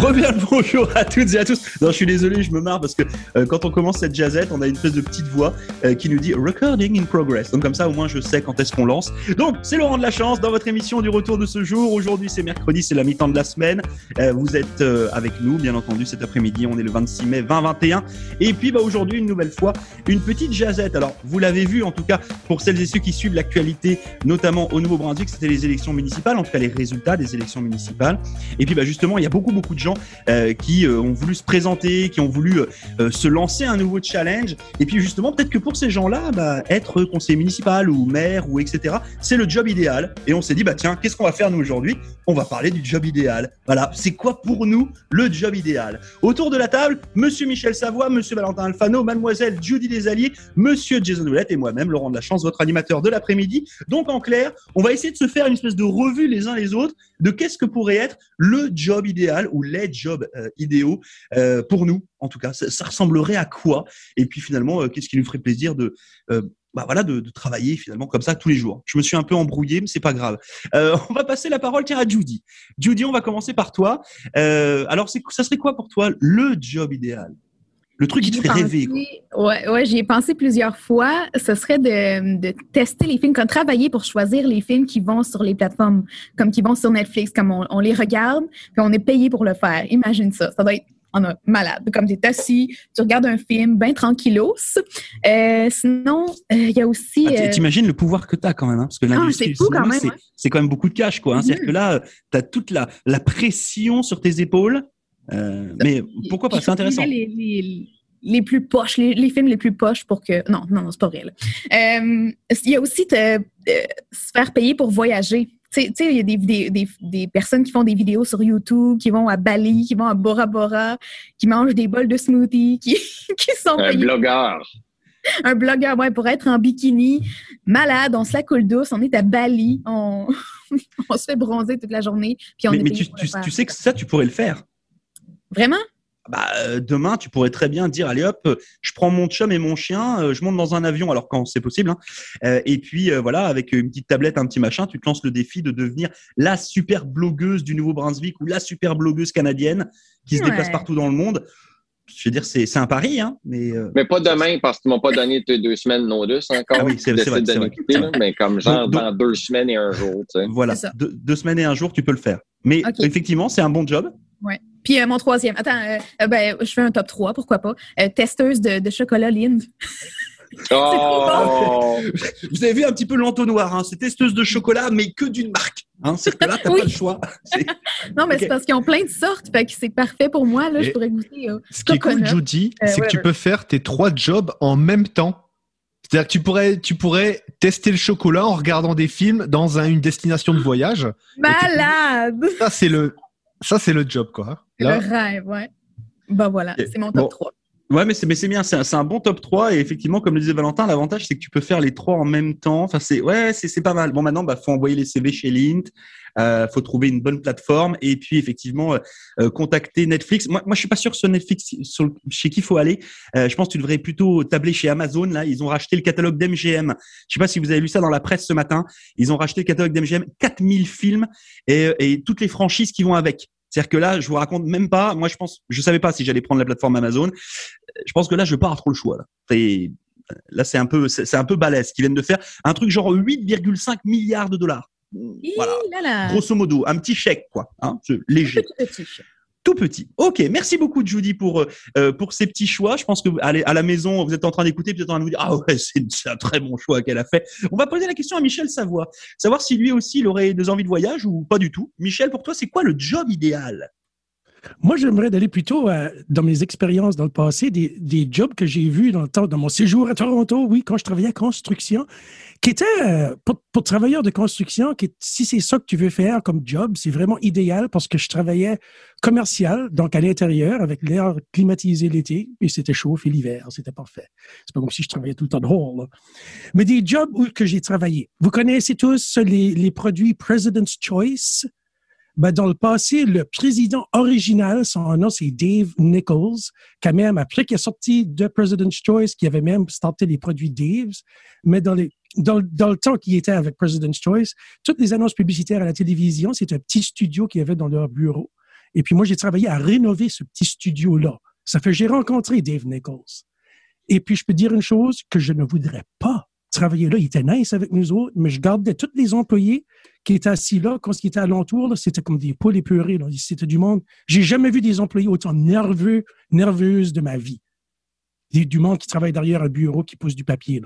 Reviens le bonjour à toutes et à tous. Non, je suis désolé, je me marre parce que euh, quand on commence cette jazzette, on a une espèce de petite voix euh, qui nous dit recording in progress. Donc comme ça, au moins, je sais quand est-ce qu'on lance. Donc, c'est Laurent de la chance dans votre émission du retour de ce jour. Aujourd'hui, c'est mercredi, c'est la mi-temps de la semaine. Euh, vous êtes avec nous, bien entendu, cet après-midi. On est le 26 mai 2021. Et puis, bah, aujourd'hui, une nouvelle fois, une petite jazzette. Alors, vous l'avez vu, en tout cas, pour celles et ceux qui suivent l'actualité, notamment au Nouveau-Brunswick, c'était les élections municipales, en tout cas les résultats des élections municipales. Et puis, bah, justement, il y a beaucoup, beaucoup de gens euh, qui euh, ont voulu se présenter, qui ont voulu euh, se lancer un nouveau challenge. Et puis justement, peut-être que pour ces gens-là, bah, être conseiller municipal ou maire ou etc., c'est le job idéal. Et on s'est dit, bah tiens, qu'est-ce qu'on va faire nous aujourd'hui? On va parler du job idéal. Voilà, c'est quoi pour nous le job idéal? Autour de la table, Monsieur Michel Savoie, Monsieur Valentin Alfano, Mademoiselle Judy Desalliés, Monsieur Jason Oulette et moi-même, Laurent de la Chance, votre animateur de l'après-midi. Donc en clair, on va essayer de se faire une espèce de revue les uns les autres de qu'est-ce que pourrait être le job idéal ou les jobs euh, idéaux euh, pour nous, en tout cas. Ça, ressemblerait à quoi? Et puis finalement, euh, qu'est-ce qui nous ferait plaisir de bah voilà, de, travailler finalement comme ça tous les jours? Je me suis un peu embrouillé, mais c'est pas grave. on va passer la parole tiens, à Judy. Judy, on va commencer par toi. alors, ça serait quoi pour toi le job idéal? Le truc qui te fait rêver. Quoi. Ouais, ouais j'y ai pensé plusieurs fois. Ce serait de, de, tester les films, comme travailler pour choisir les films qui vont sur les plateformes, comme qui vont sur Netflix, comme on, les regarde, puis on est payé pour le faire. Imagine ça. Ça doit être on a malade. Comme tu es assis, tu regardes un film bien tranquillos. Euh, sinon, euh, il y a aussi. Ah, euh, T'imagines le pouvoir que tu as quand même, hein, parce que ah, l'industrie c'est quand, même beaucoup de cash, quoi. Hein. C'est-à-dire mm-hmm. que là, tu as toute la, la pression sur tes épaules euh, mais pourquoi? Pas? C'est intéressant. Les, plus poches, les, films les plus poches pour que. Non, non, non c'est pas vrai. Euh, il y a aussi se faire payer pour voyager. Tu sais, il y a des, des, personnes qui font des vidéos sur YouTube, qui vont à Bali, qui vont à Bora Bora, qui mangent des bols de smoothie, qui, qui sont Un blogueur. Un blogueur, ouais, pour être en bikini, malade, on se la coule douce, on est à Bali, on, on se fait bronzer toute la journée. Puis on mais, mais tu, tu sais que ça, tu pourrais le faire. Vraiment? Bah, euh, demain, tu pourrais très bien dire, allez hop, euh, je prends mon chum et mon chien, euh, je monte dans un avion, alors quand c'est possible, hein, et puis voilà, avec une petite tablette, un petit machin, tu te lances le défi de devenir la super blogueuse du Nouveau-Brunswick ou la super blogueuse canadienne qui se déplace partout dans le monde. Je veux dire, c'est un pari, hein, mais. Mais pas demain parce qu'ils m'ont pas donné deux semaines non deux encore. Ah oui, c'est vrai, Mais comme genre dans deux semaines et un jour. Tu sais. Voilà, deux, semaines et un jour, tu peux le faire. Mais effectivement, c'est un bon job. Ouais. Puis euh, mon troisième, attends, euh, euh, ben, je fais un top 3, pourquoi pas. testeuse de, chocolat Lind. Oh! Vous avez vu un petit peu l'entonnoir, hein? c'est testeuse de chocolat, mais que d'une marque. Hein? C'est que là, t'as pas le choix. non, mais c'est parce qu'ils ont plein de sortes, fait que c'est parfait pour moi. Là, je pourrais goûter. ce qui est cool, Judy, c'est que tu peux faire tes trois jobs en même temps. C'est-à-dire que tu pourrais, tu pourrais tester le chocolat en regardant des films dans une destination de voyage. Malade! Ça, c'est le, ça, c'est le job, quoi. Le rêve, ouais. Bah voilà, c'est mon top 3. Ouais, mais c'est bien, c'est un, bon top 3 et effectivement, comme le disait Valentin, l'avantage c'est que tu peux faire les trois en même temps. Enfin, c'est ouais, c'est pas mal. Bon, maintenant, bah faut envoyer les CV chez Lint, euh, faut trouver une bonne plateforme et puis effectivement euh, euh, contacter Netflix. Moi, moi, je suis pas sûr sur Netflix sur, chez qui il faut aller. Euh, je pense que tu devrais plutôt tabler chez Amazon. Là, ils ont racheté le catalogue d'MGM. Je sais pas si vous avez lu ça dans la presse ce matin. Ils ont racheté le catalogue d'MGM, 4000 films et, et toutes les franchises qui vont avec. C'est-à-dire que là, je vous raconte même pas. Moi, je pense, je savais pas si j'allais prendre la plateforme Amazon. Je pense que là, je pars trop le choix. Là, là c'est un peu, c'est un peu balèze qu'ils viennent de faire un truc genre 8,5 milliards de dollars. Voilà. Grosso modo, un petit chèque, quoi, hein, léger. petit tout petit. Ok, merci beaucoup Judy pour euh, pour ces petits choix. Je pense que allez, à la maison, vous êtes en train d'écouter, peut-être en train de vous dire ah ouais, c'est un très bon choix qu'elle a fait. On va poser la question à Michel Savoie, savoir si lui aussi il aurait des envies de voyage ou pas du tout. Michel, pour toi, c'est quoi le job idéal? Moi, j'aimerais d'aller plutôt euh, dans mes expériences dans le passé, des, des jobs que j'ai vus dans le temps, dans mon séjour à Toronto, oui, quand je travaillais en construction qui était euh, pour, pour travailleurs de construction, qui, si c'est ça que tu veux faire comme job, c'est vraiment idéal parce que je travaillais commercial, donc à l'intérieur, avec l'air climatisé l'été, et c'était chaud, et l'hiver, c'était parfait. C'est pas comme si je travaillais tout le temps dehors. Mais des jobs où que j'ai travaillé. Vous connaissez tous les, les produits President's Choice? Ben, dans le passé, le président original, son nom, c'est Dave Nichols, quand même, après qu'il est sorti de President's Choice, qui avait même starté les produits Dave's, mais dans les dans, le temps qu'il était avec President's Choice, toutes les annonces publicitaires à la télévision, c'est un petit studio qu'il avait dans leur bureau. Et puis moi, j'ai travaillé à rénover ce petit studio-là. Ça fait j'ai rencontré Dave Nichols. Et puis je peux dire une chose que je ne voudrais pas travailler là. Il était nice avec nous autres, mais je gardais tous les employés qui étaient assis là, quand ils étaient alentour, c'était comme des poules épurées. C'était du monde. J'ai jamais vu des employés autant nerveux, nerveuses de ma vie. du monde qui travaille derrière un bureau qui pousse du papier.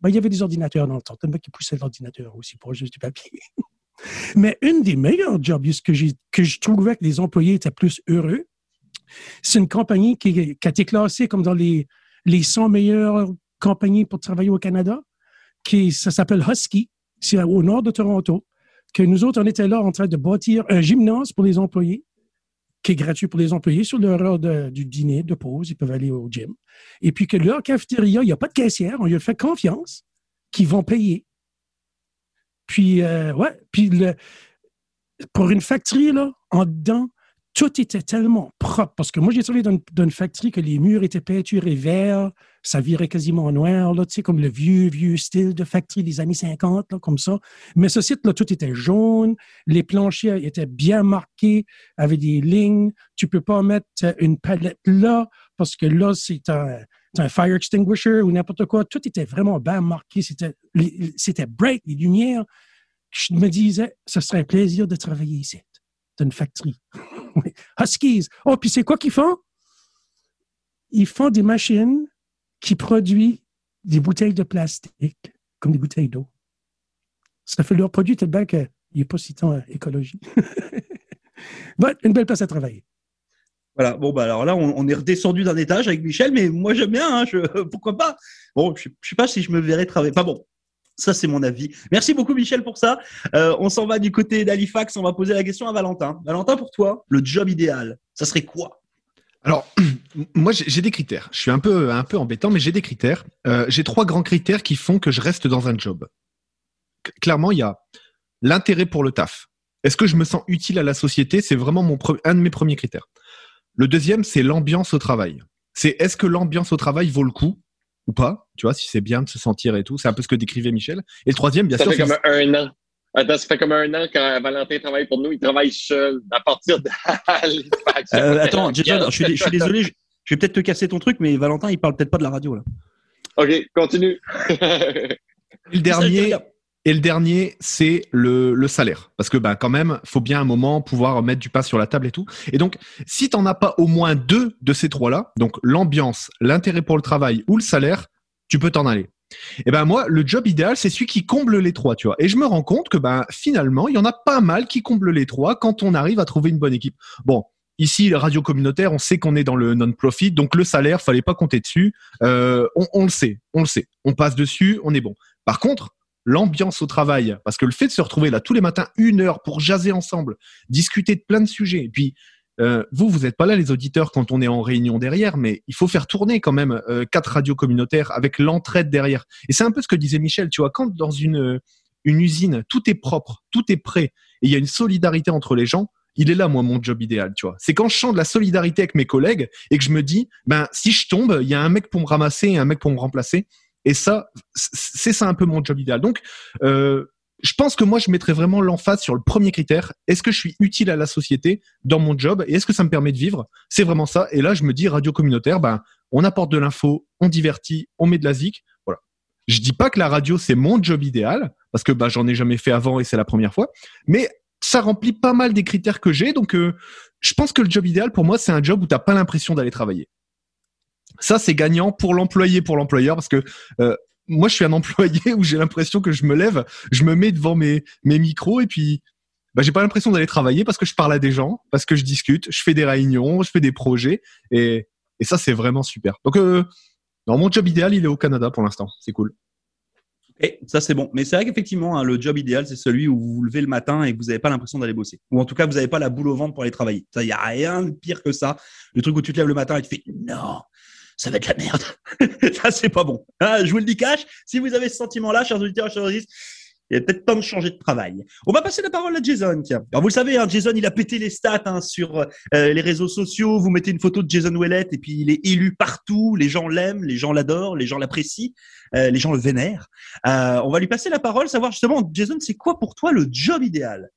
Ben, il y avait des ordinateurs dans le temps. Il qui poussaient l'ordinateur aussi pour juste du papier. Mais une des meilleures jobs que, que je trouvais que les employés étaient plus heureux, c'est une compagnie qui, qui, a été classée comme dans les, les 100 meilleures compagnies pour travailler au Canada. Qui, ça s'appelle Husky. C'est au nord de Toronto. Que nous autres, on était là en train de bâtir un gymnase pour les employés qui est gratuit pour les employés sur leur heure du dîner, de pause, ils peuvent aller au gym. Et puis que leur cafétéria, il n'y a pas de caissière, on a fait confiance qu'ils vont payer. Puis, euh, ouais, puis le, pour une factory, là, en dedans, tout était tellement propre. Parce que moi, j'ai travaillé dans, une factory que les murs étaient peinturés verts, ça virait quasiment noir, là, tu sais, comme le vieux, vieux style de factory des années 50, là, comme ça. Mais ce site-là, tout était jaune, les planchers étaient bien marqués, avec des lignes. Tu peux pas mettre une palette là, parce que là, c'est un, un fire extinguisher ou n'importe quoi. Tout était vraiment bien marqué. C'était, bright, les lumières. Je me disais, ce serait un plaisir de travailler ici. C'est une factory. Huskies. Oh, puis c'est quoi qu'ils font? Ils font des machines qui produisent des bouteilles de plastique, comme des bouteilles d'eau. Ça fait leur produit tellement qu'il n'est pas si tant écologie. bon, une belle place à travailler. Voilà, bon, bah alors là, on, est redescendu d'un étage avec Michel, mais moi j'aime bien, hein, je, pourquoi pas? Bon, je ne sais pas si je me verrais travailler. Pas bon, ça, c'est mon avis. Merci beaucoup, Michel, pour ça. Euh, on s'en va du côté d'Halifax. On va poser la question à Valentin. Valentin, pour toi, le job idéal, ça serait quoi? Alors, moi, j'ai des critères. Je suis un peu, un peu embêtant, mais j'ai des critères. Euh, j'ai trois grands critères qui font que je reste dans un job. Clairement, il y a l'intérêt pour le taf. Est-ce que je me sens utile à la société? C'est vraiment un de mes premiers critères. Le deuxième, c'est l'ambiance au travail. C'est est-ce que l'ambiance au travail vaut le coup? Ou pas, tu vois, si c'est bien de se sentir et tout. C'est un peu ce que décrivait Michel. Et le troisième, bien sûr. Ça fait comme un an. Attends, ça fait comme un an quand Valentin travaille pour nous, il travaille seul à partir de euh, attends, Jason, je suis, je suis désolé, je, vais peut-être te casser ton truc, mais Valentin, il parle peut-être pas de la radio là. Ok, continue. le dernier, et le dernier, c'est le, salaire. Parce que ben, quand même, faut bien un moment pouvoir mettre du pain sur la table et tout. Et donc, si tu n'en as pas au moins deux de ces trois-là, donc l'ambiance, l'intérêt pour le travail ou le salaire, tu peux t'en aller. Et ben moi, le job idéal, c'est celui qui comble les trois, tu vois. Et je me rends compte que ben finalement, il y en a pas mal qui comblent les trois quand on arrive à trouver une bonne équipe. Bon, ici, radio communautaire, on sait qu'on est dans le non-profit, donc le salaire, fallait pas compter dessus. Euh, on, le sait, on le sait. On passe dessus, on est bon. Par contre, l'ambiance au travail, parce que le fait de se retrouver là tous les matins une heure pour jaser ensemble, discuter de plein de sujets, et puis euh, vous, vous n'êtes pas là les auditeurs quand on est en réunion derrière, mais il faut faire tourner quand même euh, quatre radios communautaires avec l'entraide derrière. Et c'est un peu ce que disait Michel, tu vois, quand dans une, une usine, tout est propre, tout est prêt, et il y a une solidarité entre les gens, il est là, moi, mon job idéal, tu vois. C'est quand je chante la solidarité avec mes collègues et que je me dis, ben, si je tombe, il y a un mec pour me ramasser et un mec pour me remplacer. Et ça, c'est ça un peu mon job idéal. Donc, euh, je pense que moi, je mettrais vraiment l'emphase sur le premier critère. Est-ce que je suis utile à la société dans mon job et est-ce que ça me permet de vivre? C'est vraiment ça. Et là, je me dis radio communautaire, ben, on apporte de l'info, on divertit, on met de la zik. Voilà. Je dis pas que la radio c'est mon job idéal parce que ben, j'en ai jamais fait avant et c'est la première fois. Mais ça remplit pas mal des critères que j'ai. Donc, euh, je pense que le job idéal pour moi, c'est un job où t'as pas l'impression d'aller travailler. Ça, c'est gagnant pour l'employé, pour l'employeur, parce que euh, moi, je suis un employé où j'ai l'impression que je me lève, je me mets devant mes, mes micros et puis bah, j'ai pas l'impression d'aller travailler parce que je parle à des gens, parce que je discute, je fais des réunions, je fais des projets et, ça, c'est vraiment super. Donc, euh, mon job idéal, il est au Canada pour l'instant. C'est cool. Et ça, c'est bon. Mais c'est vrai qu'effectivement, hein, le job idéal, c'est celui où vous vous levez le matin et vous n'avez pas l'impression d'aller bosser. Ou en tout cas, vous n'avez pas la boule au ventre pour aller travailler. Ça, il n'y a rien de pire que ça. Le truc où tu te lèves le matin et tu fais non, ça va être la merde. ça, c'est pas bon. Ah, je vous le dis cash. Si vous avez ce sentiment-là, chers auditeurs, chers auditeurs, il est peut-être temps de changer de travail. On va passer la parole à Jason. Tiens. Alors vous le savez, hein, Jason, il a pété les stats hein, sur euh, les réseaux sociaux. Vous mettez une photo de Jason Ouellet et puis il est élu partout. Les gens l'aiment, les gens l'adorent, les gens l'apprécient, euh, les gens le vénèrent. Euh, on va lui passer la parole, savoir justement, Jason, c'est quoi pour toi le job idéal?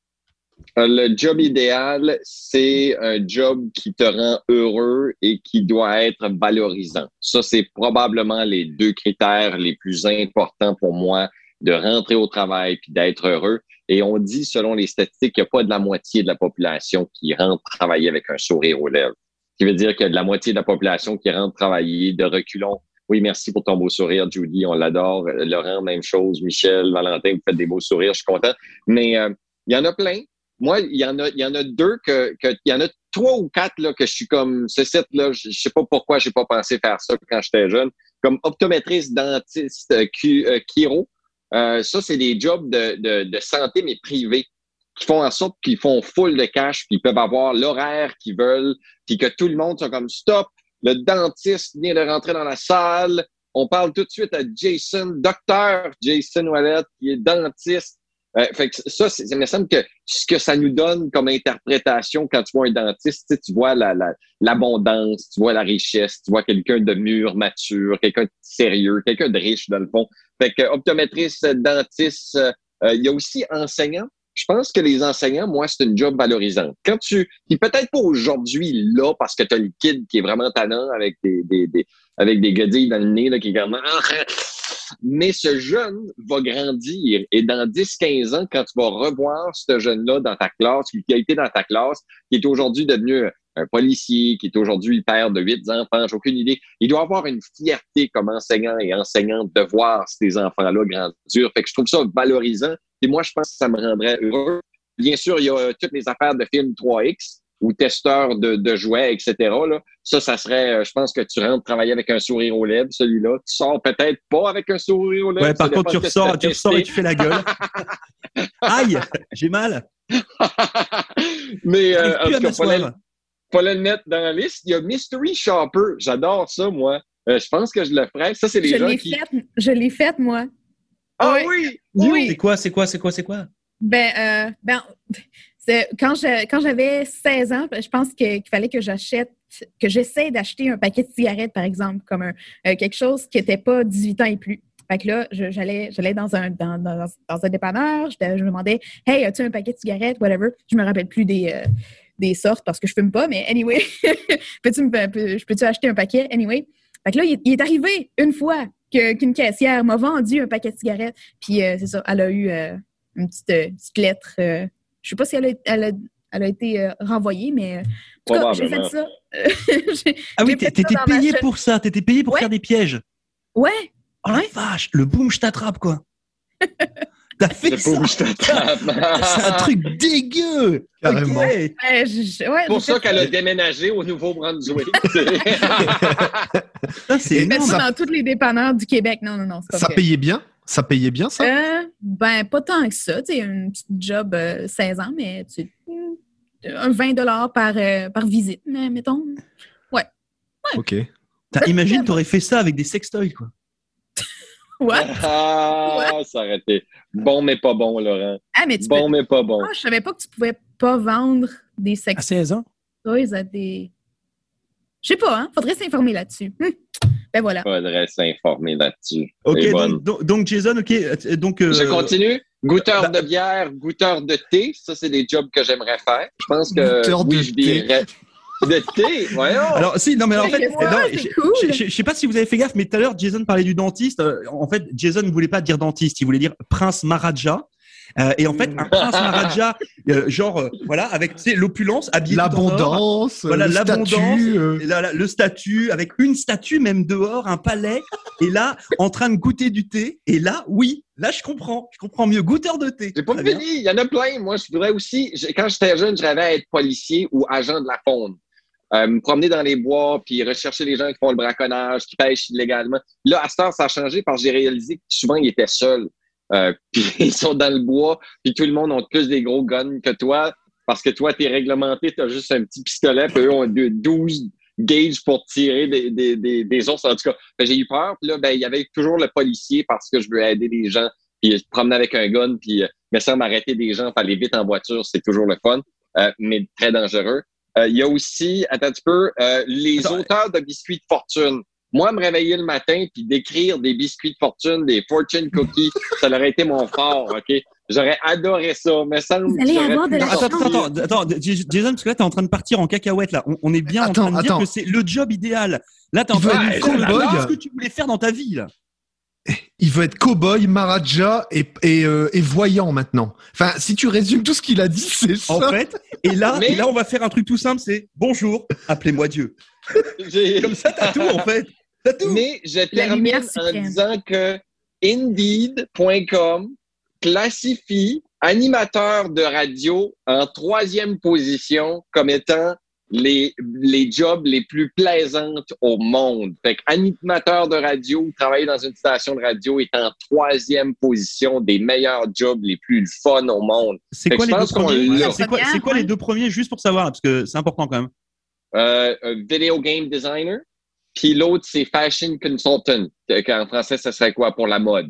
Le job idéal, c'est un job qui te rend heureux et qui doit être valorisant. Ça, c'est probablement les deux critères les plus importants pour moi de rentrer au travail puis d'être heureux. Et on dit, selon les statistiques, qu'il n'y a pas de la moitié de la population qui rentre travailler avec un sourire aux lèvres. Ce qui veut dire qu'il y a de la moitié de la population qui rentre travailler de reculons. Oui, merci pour ton beau sourire, Judy. On l'adore. Laurent, même chose. Michel, Valentin, vous faites des beaux sourires. Je suis content. Mais euh, il y en a plein. Moi, il y en a, il y en a deux que, que il y en a trois ou quatre là que je suis comme ce site là. Je, sais pas pourquoi j'ai pas pensé faire ça quand j'étais jeune. Comme optométriste, dentiste, euh, euh, chiro. Euh, ça, c'est des jobs de, de, de, santé, mais privés, qui font en sorte qu'ils font full de cash, puis ils peuvent avoir l'horaire qu'ils veulent, puis que tout le monde soit comme stop, le dentiste vient de rentrer dans la salle. On parle tout de suite à Jason, docteur Jason Wallet, qui est dentiste. Euh, fait que ça, ça me semble que ce que ça nous donne comme interprétation quand tu vois un dentiste, tu vois l'abondance, la, tu vois la richesse, tu vois quelqu'un de mûr, mature, quelqu'un de sérieux, quelqu'un de riche dans le fond. Fait que optométriste, dentiste, euh, il y a aussi enseignant. Je pense que les enseignants, moi, c'est une job valorisante. Quand tu, puis peut-être pas aujourd'hui là, parce que tu as le kid qui est vraiment tannant avec des, des, des avec des godilles dans le nez là, qui est comme mais ce jeune va grandir et dans 10-15 ans, quand tu vas revoir ce jeune-là dans ta classe, qui a été dans ta classe, qui est aujourd'hui devenu un policier, qui est aujourd'hui père de huit enfants, j'ai aucune idée. Il doit avoir une fierté comme enseignant et enseignante de voir ces enfants-là grandir. Fait que je trouve ça valorisant. Et moi, je pense que ça me rendrait heureux. Bien sûr, il y a toutes les affaires de film 3X ou testeur de, de jouets, etc. Là. Ça, ça serait, euh, je pense que tu rentres travailler avec un sourire aux lèvres, celui-là. Tu sors peut-être pas avec un sourire aux lèvres. Ouais, par contre, tu ressors, tu ressors et tu fais la gueule. Aïe, j'ai mal. Mais euh, en tout cas, pas le mettre dans la liste. Il y a Mystery Shopper. J'adore ça, moi. Euh, je pense que je le ferais. Ça, c'est les je gens qui... Fait, je l'ai faite, moi. Ah oui! Oui! C'est quoi, c'est quoi, c'est quoi, c'est quoi? Ben, euh, ben quand j'avais 16 ans, je pense qu'il fallait que j'achète, que j'essaie d'acheter un paquet de cigarettes, par exemple, comme euh, quelque chose qui n'était pas 18 ans et plus. Fait que là, j'allais, dans un, dépanneur, je, me demandais, hey, as-tu un paquet de cigarettes, whatever. Je me rappelle plus des, euh, des sortes parce que je fume pas, mais anyway, peux-tu peux, peux acheter un paquet, anyway. Fait que là, il, est arrivé une fois qu'une caissière m'a vendu un paquet de cigarettes, puis euh, c'est ça, elle a eu une petite, petite lettre je sais pas si elle a, elle a, elle a été euh, renvoyée, mais en tout cas, j'ai fait ça. ah oui, t'étais payé pour ça, t'étais payé pour faire des pièges. Ouais. Oh la vache, le boom, je t'attrape, quoi. T'as fait le ça. C'est un truc dégueu. Carrément. Ouais. Ouais, pour ça qu'elle a déménagé au Nouveau-Brunswick. c'est ça dans tous les dépanneurs du Québec. Non, non, non. Ça payait bien? Ça payait bien, ça? Euh, ben, pas tant que ça. Tu un petit job 16 euh, ans, mais tu un 20 par, euh, par visite, mais mettons. Ouais. ouais. OK. Imagine, tu aurais fait ça avec des sextoys, quoi. What? Ah, ça aurait été bon, mais pas bon, Laurent. Ah, mais tu bon, mais pas bon. Ah, je savais pas que tu pouvais pas vendre des sextoys. À 16 ans? Oui, ça des. Je sais pas, hein? Faudrait s'informer là-dessus. Hum. Ben voilà. Faudrait s'informer là-dessus. OK, donc, Jason, OK. Euh, donc, euh, Je continue. Goûteur bah de bière, goûteur de thé, ça, c'est des jobs que j'aimerais faire. Je pense que goûteur oui, de je dirais... De thé, voyons. Alors, si, non, mais en fait, je, ne sais pas si vous avez fait gaffe, mais tout à l'heure, Jason parlait du dentiste. Euh, en fait, Jason ne voulait pas dire dentiste, il voulait dire prince Maharaja. Euh, et en fait, un prince Maharaja, euh, genre, euh, voilà, avec l'opulence, habillé l'abondance, voilà, l'abondance, le statut, avec une statue même dehors, un palais, et là, en train de goûter du thé. Et là, oui, là, je comprends, je comprends mieux. Goûteur de thé. J'ai pas fini, il y en a plein. Moi, je voudrais aussi, quand j'étais jeune, je rêvais à être policier ou agent de la faune. me promener dans les bois, puis rechercher les gens qui font le braconnage, qui pêchent illégalement. Là, à ce temps, ça a changé parce que j'ai réalisé que souvent, ils étaient seuls. Euh, puis ils sont dans le bois, puis tout le monde a plus des gros guns que toi, parce que toi, tu es réglementé, tu as juste un petit pistolet, puis eux ont 12 gauges pour tirer des, des, des, des ours. En tout cas, j'ai eu peur. Puis là, ben, il y avait toujours le policier parce que je veux aider les gens. Puis je promenais avec un gun, puis euh, mais ça m'arrêter des gens, aller vite en voiture, c'est toujours le fun, euh, mais très dangereux. Il y a aussi, attends un petit peu, les auteurs de biscuits de fortune. Moi, me réveiller le matin puis d'écrire des biscuits de fortune, des fortune cookies, ça aurait été mon fort, OK? J'aurais adoré ça, mais ça Vous allez avoir de la Attends, attends, attends, attends, Jason, parce que là, t'es en train de partir en cacahuète, là. On, on est bien Attends, en train de dire attends. que c'est le job idéal. Là, t'es en train de nous la- ce que tu voulais faire dans ta vie, là. Il veut être cow-boy, Maharaja et, et, euh, et voyant maintenant. Enfin, si tu résumes tout ce qu'il a dit, c'est ça. En fait, et là, Mais- et là, on va faire un truc tout simple, c'est bonjour, appelez-moi Dieu. Comme ça, t'as tout, en fait. Tout. Mais je termine lumière en disant que Indeed.com classifie animateurs de radio en troisième position comme étant les, les jobs les plus plaisantes au monde. Fait animateur de radio, travailler dans une station de radio est en troisième position des meilleurs jobs les plus fun au monde. C'est quoi les deux premiers l'a. C'est quoi, c'est quoi les deux premiers, juste pour savoir, parce que c'est important quand même. Euh, un video game designer. Puis l'autre, c'est fashion consultant. En français, ça serait quoi pour la mode?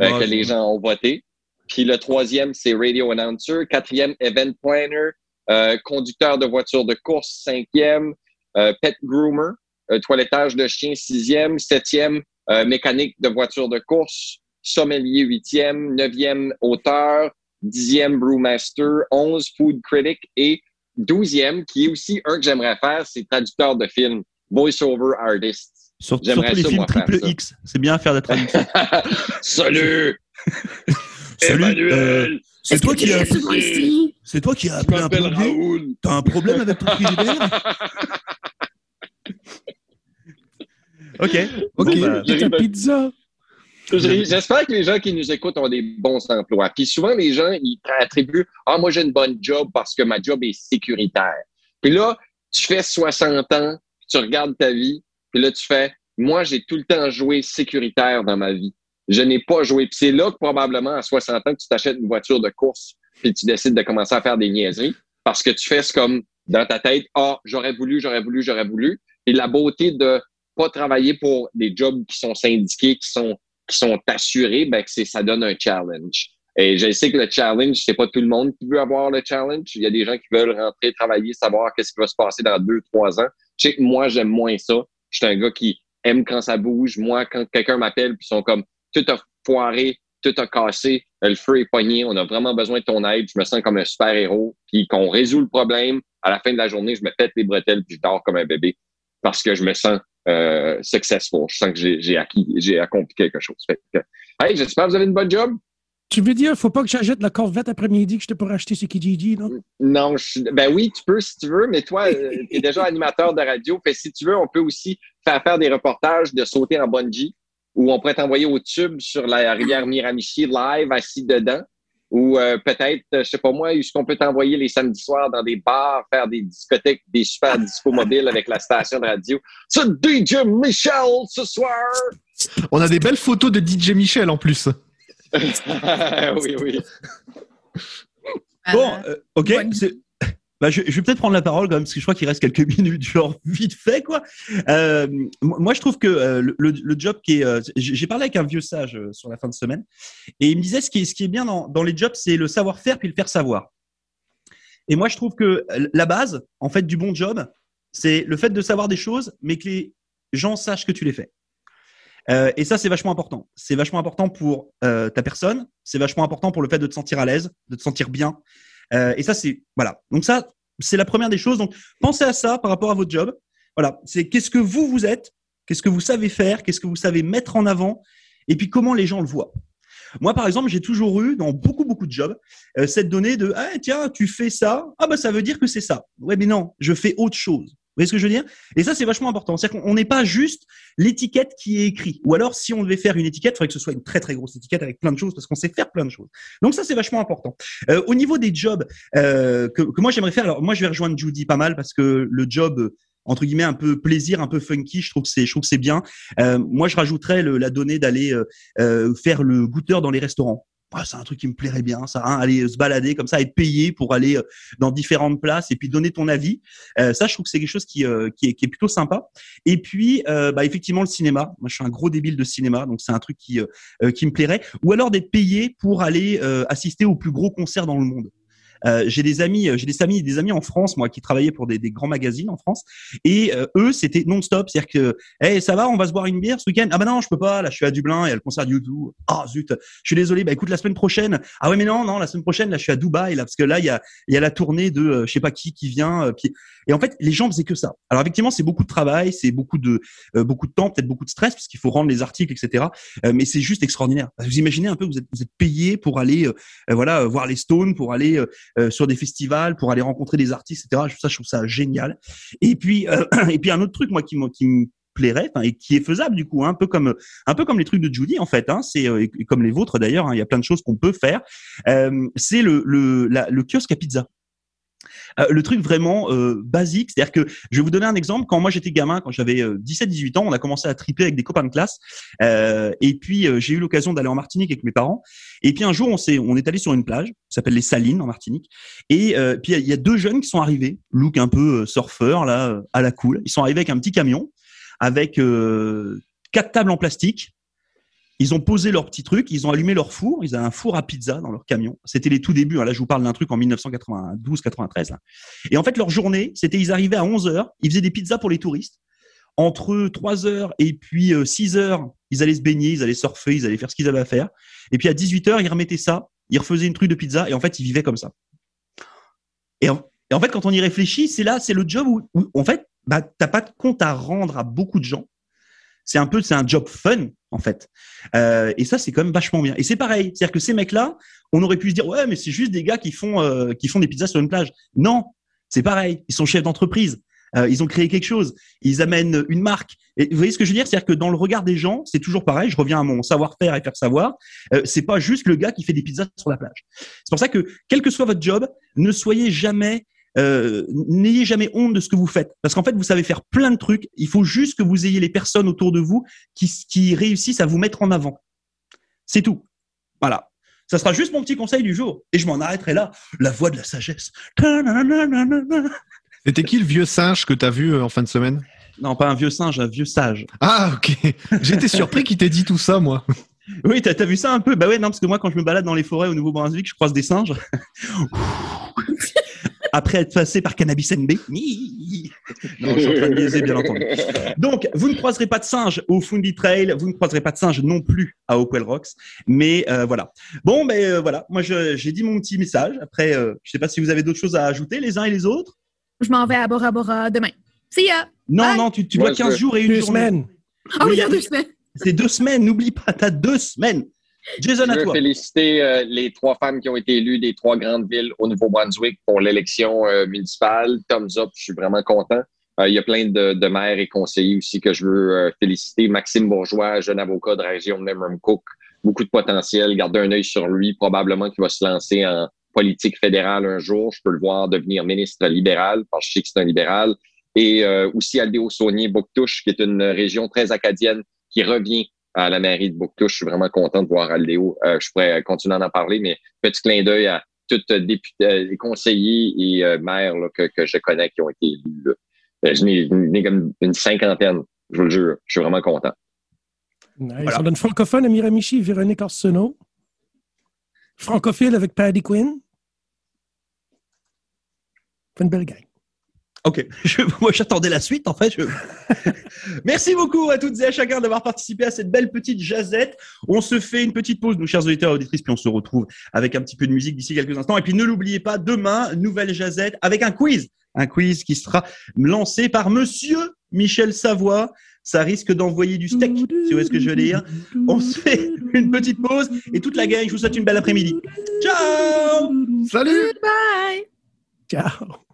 euh, Bon, que les gens ont voté. Puis le troisième, c'est radio announcer. Quatrième, event planner. Euh, conducteur de voiture de course. Cinquième, euh, pet groomer. Euh, toilettage de chien. Sixième. Septième, euh, mécanique de voiture de course. Sommelier huitième. Neuvième, auteur. Dixième, brewmaster. Onze, food critic. Et douzième, qui est aussi un que j'aimerais faire, c'est traducteur de film. Voice-over artist. Sur- J'aimerais surtout les ça, films triple. X. C'est bien à faire des traductions. Salut! Salut, Emmanuel! euh, c'est Est-ce toi qui as ici? c'est toi qui as appelé un. Raoul. T'as un problème avec ton frigidaire? Ok. Ok. Bon, bah, J'ai- Ta pizza. J'ai- J'espère que les gens qui nous écoutent ont des bons emplois. Puis souvent, les gens, ils attribuent Ah, moi, j'ai une bonne job parce que ma job est sécuritaire. Puis là, tu fais 60 ans, tu regardes ta vie, puis là, tu fais Moi, j'ai tout le temps joué sécuritaire dans ma vie. Je n'ai pas joué. Puis c'est là que probablement, à 60 ans, que tu t'achètes une voiture de course, puis tu décides de commencer à faire des niaiseries parce que tu fais ce comme dans ta tête Ah, j'aurais voulu, j'aurais voulu, j'aurais voulu. Et la beauté de pas travailler pour des jobs qui sont syndiqués, qui sont qui sont assurés, ben c'est ça donne un challenge. Et je sais que le challenge, c'est pas tout le monde qui veut avoir le challenge. Il y a des gens qui veulent rentrer, travailler, savoir qu'est-ce qui va se passer dans deux, trois ans. Je sais moi, j'aime moins ça. Je suis un gars qui aime quand ça bouge. Moi, quand quelqu'un m'appelle puis ils sont comme tout a foiré, tout a cassé, le feu est pogné, on a vraiment besoin de ton aide. Je me sens comme un super héros. Puis qu'on résout le problème. À la fin de la journée, je me pète les bretelles puis je dors comme un bébé parce que je me sens euh, successful. Je sens que j'ai j'ai acquis, j'ai accompli quelque chose. Fait que, hey, j'espère que vous avez une bonne job. Tu veux dire, faut pas que j'achète la Corvette après-midi que je t'ai pour acheter ce Kijiji, non? Non, je, ben oui, tu peux si tu veux, mais toi, tu es déjà animateur de radio. Fait si tu veux, on peut aussi faire faire des reportages de sauter en bungee ou on pourrait t'envoyer au tube sur la rivière Miramichi live assis dedans. Ou euh, peut-être, euh, je sais pas moi, est-ce qu'on peut t'envoyer les samedis soirs dans des bars, faire des discothèques, des super disco mobiles avec la station de radio? C'est DJ Michel ce soir! On a des belles photos de DJ Michel en plus. oui, oui. Bon, Ah, euh, ok. Bah, je, je vais peut-être prendre la parole quand même, parce que je crois qu'il reste quelques minutes, genre vite fait, quoi. Euh, moi, je trouve que euh, le, job qui est. euh, j'ai parlé avec un vieux sage euh, sur la fin de semaine, et il me disait ce qui est, ce qui est bien dans, dans les jobs, c'est le savoir-faire puis le faire savoir. Et moi, je trouve que la base, en fait, du bon job, c'est le fait de savoir des choses, mais que les gens sachent que tu les fais. Euh, et ça, c'est vachement important. C'est vachement important pour euh, ta personne. C'est vachement important pour le fait de te sentir à l'aise, de te sentir bien. Euh, et ça, c'est voilà. Donc ça, c'est la première des choses. Donc pensez à ça par rapport à votre job. Voilà, c'est qu'est-ce que vous vous êtes, qu'est-ce que vous savez faire, qu'est-ce que vous savez mettre en avant, et puis comment les gens le voient? Moi, par exemple, j'ai toujours eu dans beaucoup beaucoup de jobs cette donnée de ah tiens tu fais ça ah bah ça veut dire que c'est ça. Ouais mais non, je fais autre chose. Voyez ce que je veux dire? Et ça c'est vachement important. C'est-à-dire qu'on n'est pas juste l'étiquette qui est écrite. Ou alors si on devait faire une étiquette, il faudrait que ce soit une très très grosse étiquette avec plein de choses parce qu'on sait faire plein de choses. Donc ça c'est vachement important. Euh, au niveau des jobs euh, que, moi j'aimerais faire, alors moi je vais rejoindre Judy pas mal parce que le job entre guillemets un peu plaisir, un peu funky, je trouve que c'est, je trouve que c'est bien. Euh, moi je rajouterais la donnée d'aller faire le goûteur dans les restaurants. Ouais, c'est un truc qui me plairait bien, ça, hein, aller se balader comme ça, être payé pour aller euh, dans différentes places et puis donner ton avis. Euh, ça, je trouve que c'est quelque chose qui, euh, qui, est, plutôt sympa. Et puis, euh, bah, effectivement, le cinéma. Moi, je suis un gros débile de cinéma, donc c'est un truc qui, euh, euh, qui me plairait. Ou alors d'être payé pour aller euh, assister au plus gros concert dans le monde. Euh, j'ai des amis, j'ai des amis, des amis en France, moi, qui travaillaient pour des, des grands magazines en France, et eux, c'était non-stop, c'est-à-dire que, hey, ça va, on va se boire une bière ce week-end? Ah bah non, je peux pas, là, je suis à Dublin, il y a le concert du YouTube. Ah zut, je suis désolé. Bah écoute, la semaine prochaine. Ah ouais, mais non, non, la semaine prochaine, là, je suis à Dubaï, là, parce que là, il y a, il y a la tournée de, je sais pas qui, qui vient. Puis... Et en fait, les gens faisaient que ça. Alors effectivement, c'est beaucoup de travail, c'est beaucoup de, beaucoup de temps, peut-être beaucoup de stress, parce qu'il faut rendre les articles, etc. mais c'est juste extraordinaire. Vous imaginez un peu, vous êtes, vous êtes payé pour aller, euh, voilà, voir les Stones, pour aller euh, sur des festivals, pour aller rencontrer des artistes, etc. Ça, je trouve ça génial. Et puis, et puis un autre truc, moi, qui, qui me plairait et qui est faisable du coup, hein, un peu comme un peu comme les trucs de Judy en fait. Hein, c'est comme les vôtres d'ailleurs. Hein, il y a plein de choses qu'on peut faire. c'est le le, le kiosque à pizza. Euh, le truc vraiment euh, basique, c'est-à-dire que je vais vous donner un exemple. Quand moi j'étais gamin, quand j'avais 17-18 euh, ans, on a commencé à triper avec des copains de classe. et puis j'ai eu l'occasion d'aller en Martinique avec mes parents. Et puis un jour, on s'est, on est allé sur une plage, s'appelle les Salines en Martinique. Et puis il y a deux jeunes qui sont arrivés, look un peu surfeur là, à la cool. Ils sont arrivés avec un petit camion, avec quatre tables en plastique, ils ont posé leur petit truc, ils ont allumé leur four, ils avaient un four à pizza dans leur camion. C'était les tout débuts. Hein. Là, je vous parle d'un truc en 1992-93. Et en fait, leur journée, c'était ils arrivaient à 11 heures, ils faisaient des pizzas pour les touristes. Entre 3 heures et puis 6 euh, heures, ils allaient se baigner, ils allaient surfer, ils allaient faire ce qu'ils avaient à faire. Et puis à 18 heures, ils remettaient ça, ils refaisaient une truc de pizza et en fait, ils vivaient comme ça. Et en, fait, quand on y réfléchit, c'est là, c'est le job où, en fait, bah, t'as pas de compte à rendre à beaucoup de gens c'est un peu, c'est un job fun en fait. Euh, et ça, c'est quand même vachement bien. Et c'est pareil, c'est-à-dire que ces mecs-là, on aurait pu se dire ouais, mais c'est juste des gars qui font euh, qui font des pizzas sur une plage. Non, c'est pareil. Ils sont chefs d'entreprise. Euh, ils ont créé quelque chose. Ils amènent une marque. Et vous voyez ce que je veux dire? C'est-à-dire que dans le regard des gens, c'est toujours pareil. Je reviens à mon savoir-faire et faire savoir. Euh, c'est pas juste le gars qui fait des pizzas sur la plage. C'est pour ça que quel que soit votre job, ne soyez jamais euh, n'ayez jamais honte de ce que vous faites. Parce qu'en fait, vous savez faire plein de trucs. Il faut juste que vous ayez les personnes autour de vous qui, réussissent à vous mettre en avant. C'est tout. Voilà. Ça sera juste mon petit conseil du jour. Et je m'en arrêterai là. La voix de la sagesse. C'était qui le vieux singe que tu as vu en fin de semaine Non, pas un vieux singe, un vieux sage. Ah, ok. J'étais surpris qu'il t'ait dit tout ça, moi. Oui, t'as as vu ça un peu Bah ouais, non, parce que moi, quand je me balade dans les forêts au Nouveau-Brunswick, je croise des singes après être passé par Cannabis NB. Non, je suis en train de biaiser, bien entendu. Donc, vous ne croiserez pas de singe au Fundy Trail, vous ne croiserez pas de singe non plus à Hopewell Rocks, mais euh, voilà. Bon, ben euh, voilà, moi j'ai dit mon petit message. Après, euh, je sais pas si vous avez d'autres choses à ajouter, les uns et les autres. Je m'en vais à Bora Bora demain. See ya. Non, non, tu, tu dois 15 jours et une deux semaines. Ah oui, il y a deux semaines. C'est deux semaines, n'oublie pas, t'as deux semaines. Jason, je veux féliciter euh, les trois femmes qui ont été élues des trois grandes villes au Nouveau-Brunswick pour l'élection euh, municipale. Thumbs up, je suis vraiment content. Euh, il y a plein de, maires et conseillers aussi que je veux féliciter. Maxime Bourgeois, jeune avocat de la région de Cook, beaucoup de potentiel. Gardez un œil sur lui, probablement qu'il va se lancer en politique fédérale un jour. Je peux le voir devenir ministre libéral, parce que je sais que c'est un libéral. Et aussi Aldéo Saunier, Bouctouche, qui est une région très acadienne qui revient à la mairie de Bouctouche. Je suis vraiment content de voir Aldéo. Euh, je pourrais continuer à en parler, mais petit clin d'œil à tous les euh, conseillers et euh, maires que, je connais qui ont été élus. Je n'ai comme une cinquantaine, je vous le jure. Je suis vraiment content. Nice. On a une francophone à Miramichi, Véronique Arsenault. Francophile avec Paddy Quinn. Une belle gang. Ok, moi j'attendais la suite en fait. Merci beaucoup à toutes et à chacun d'avoir participé à cette belle petite jazette. On se fait une petite pause, nos chers auditeurs et auditrices, puis on se retrouve avec un petit peu de musique d'ici quelques instants. Et puis ne l'oubliez pas, demain, nouvelle jazette avec un quiz. Un quiz qui sera lancé par monsieur Michel Savoie. Ça risque d'envoyer du steak, si vous voyez ce que je veux dire. On se fait une petite pause et toute la gang, je vous souhaite une belle après-midi. Ciao Salut Bye Ciao